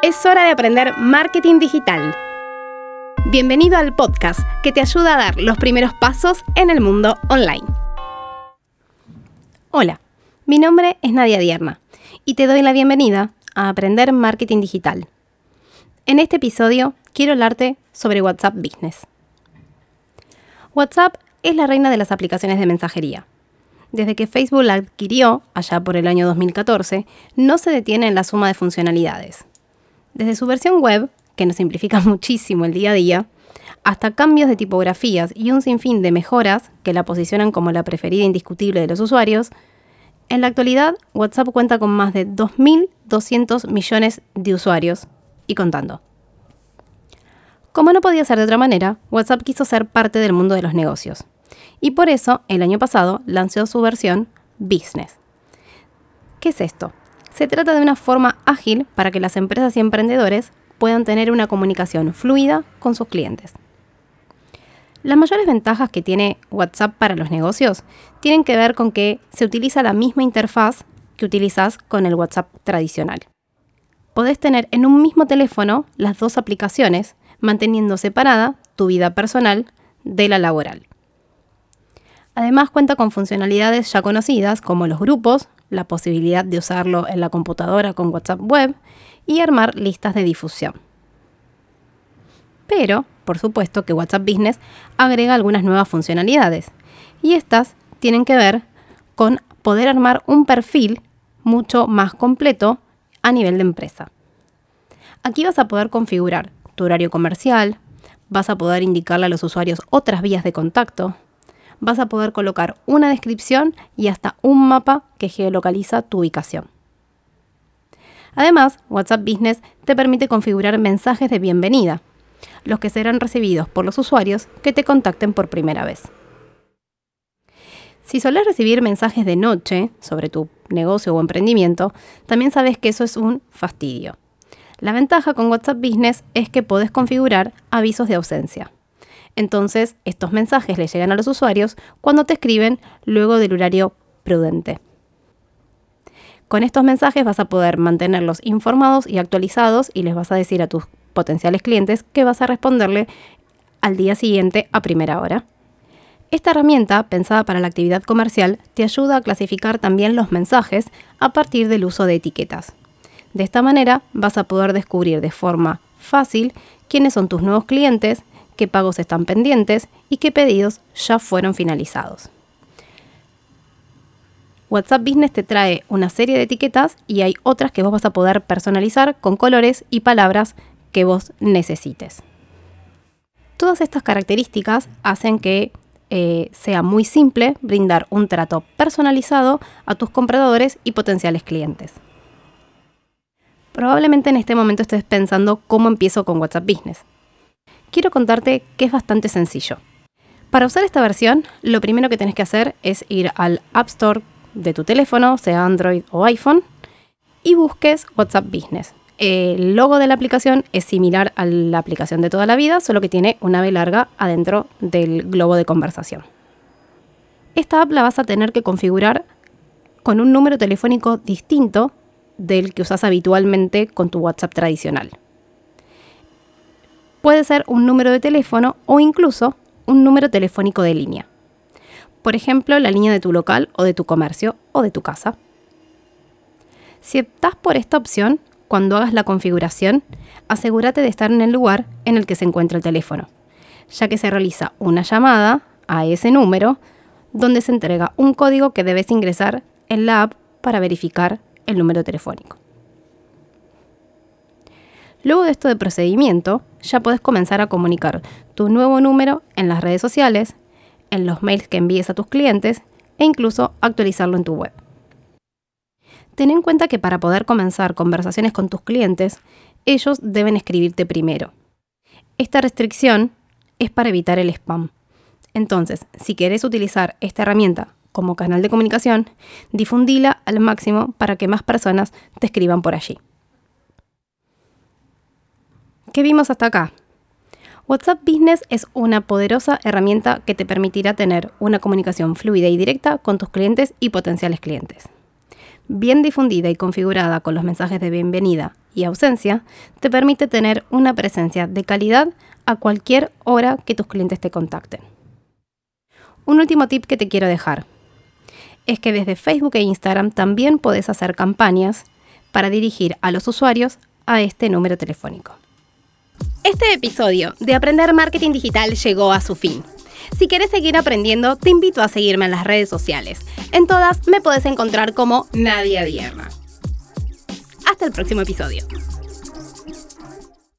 Es hora de aprender marketing digital. Bienvenido al podcast que te ayuda a dar los primeros pasos en el mundo online. Hola, mi nombre es Nadia Dierna y te doy la bienvenida a Aprender Marketing Digital. En este episodio quiero hablarte sobre WhatsApp Business. WhatsApp es la reina de las aplicaciones de mensajería. Desde que Facebook la adquirió, allá por el año 2014, no se detiene en la suma de funcionalidades. Desde su versión web, que nos simplifica muchísimo el día a día, hasta cambios de tipografías y un sinfín de mejoras que la posicionan como la preferida indiscutible de los usuarios, en la actualidad WhatsApp cuenta con más de 2.200 millones de usuarios y contando. Como no podía ser de otra manera, WhatsApp quiso ser parte del mundo de los negocios. Y por eso, el año pasado, lanzó su versión Business. ¿Qué es esto? Se trata de una forma ágil para que las empresas y emprendedores puedan tener una comunicación fluida con sus clientes. Las mayores ventajas que tiene WhatsApp para los negocios tienen que ver con que se utiliza la misma interfaz que utilizas con el WhatsApp tradicional. Podés tener en un mismo teléfono las dos aplicaciones, manteniendo separada tu vida personal de la laboral. Además cuenta con funcionalidades ya conocidas como los grupos, la posibilidad de usarlo en la computadora con WhatsApp Web y armar listas de difusión. Pero, por supuesto que WhatsApp Business agrega algunas nuevas funcionalidades y estas tienen que ver con poder armar un perfil mucho más completo a nivel de empresa. Aquí vas a poder configurar tu horario comercial, vas a poder indicarle a los usuarios otras vías de contacto, vas a poder colocar una descripción y hasta un mapa que geolocaliza tu ubicación. Además, WhatsApp Business te permite configurar mensajes de bienvenida, los que serán recibidos por los usuarios que te contacten por primera vez. Si solés recibir mensajes de noche sobre tu negocio o emprendimiento, también sabes que eso es un fastidio. La ventaja con WhatsApp Business es que podés configurar avisos de ausencia. Entonces, estos mensajes le llegan a los usuarios cuando te escriben luego del horario prudente. Con estos mensajes vas a poder mantenerlos informados y actualizados y les vas a decir a tus potenciales clientes que vas a responderle al día siguiente a primera hora. Esta herramienta, pensada para la actividad comercial, te ayuda a clasificar también los mensajes a partir del uso de etiquetas. De esta manera vas a poder descubrir de forma fácil quiénes son tus nuevos clientes qué pagos están pendientes y qué pedidos ya fueron finalizados. WhatsApp Business te trae una serie de etiquetas y hay otras que vos vas a poder personalizar con colores y palabras que vos necesites. Todas estas características hacen que eh, sea muy simple brindar un trato personalizado a tus compradores y potenciales clientes. Probablemente en este momento estés pensando cómo empiezo con WhatsApp Business quiero contarte que es bastante sencillo. Para usar esta versión, lo primero que tenés que hacer es ir al App Store de tu teléfono, sea Android o iPhone, y busques WhatsApp Business. El logo de la aplicación es similar a la aplicación de toda la vida, solo que tiene una B larga adentro del globo de conversación. Esta app la vas a tener que configurar con un número telefónico distinto del que usas habitualmente con tu WhatsApp tradicional. Puede ser un número de teléfono o incluso un número telefónico de línea. Por ejemplo, la línea de tu local o de tu comercio o de tu casa. Si optás por esta opción, cuando hagas la configuración, asegúrate de estar en el lugar en el que se encuentra el teléfono, ya que se realiza una llamada a ese número donde se entrega un código que debes ingresar en la app para verificar el número telefónico. Luego de esto de procedimiento, ya puedes comenzar a comunicar tu nuevo número en las redes sociales, en los mails que envíes a tus clientes e incluso actualizarlo en tu web. Ten en cuenta que para poder comenzar conversaciones con tus clientes, ellos deben escribirte primero. Esta restricción es para evitar el spam. Entonces, si quieres utilizar esta herramienta como canal de comunicación, difundila al máximo para que más personas te escriban por allí. ¿Qué vimos hasta acá? WhatsApp Business es una poderosa herramienta que te permitirá tener una comunicación fluida y directa con tus clientes y potenciales clientes. Bien difundida y configurada con los mensajes de bienvenida y ausencia te permite tener una presencia de calidad a cualquier hora que tus clientes te contacten. Un último tip que te quiero dejar es que desde Facebook e Instagram también puedes hacer campañas para dirigir a los usuarios a este número telefónico. Este episodio de Aprender Marketing Digital llegó a su fin. Si quieres seguir aprendiendo, te invito a seguirme en las redes sociales. En todas me puedes encontrar como Nadia Dierna. Hasta el próximo episodio.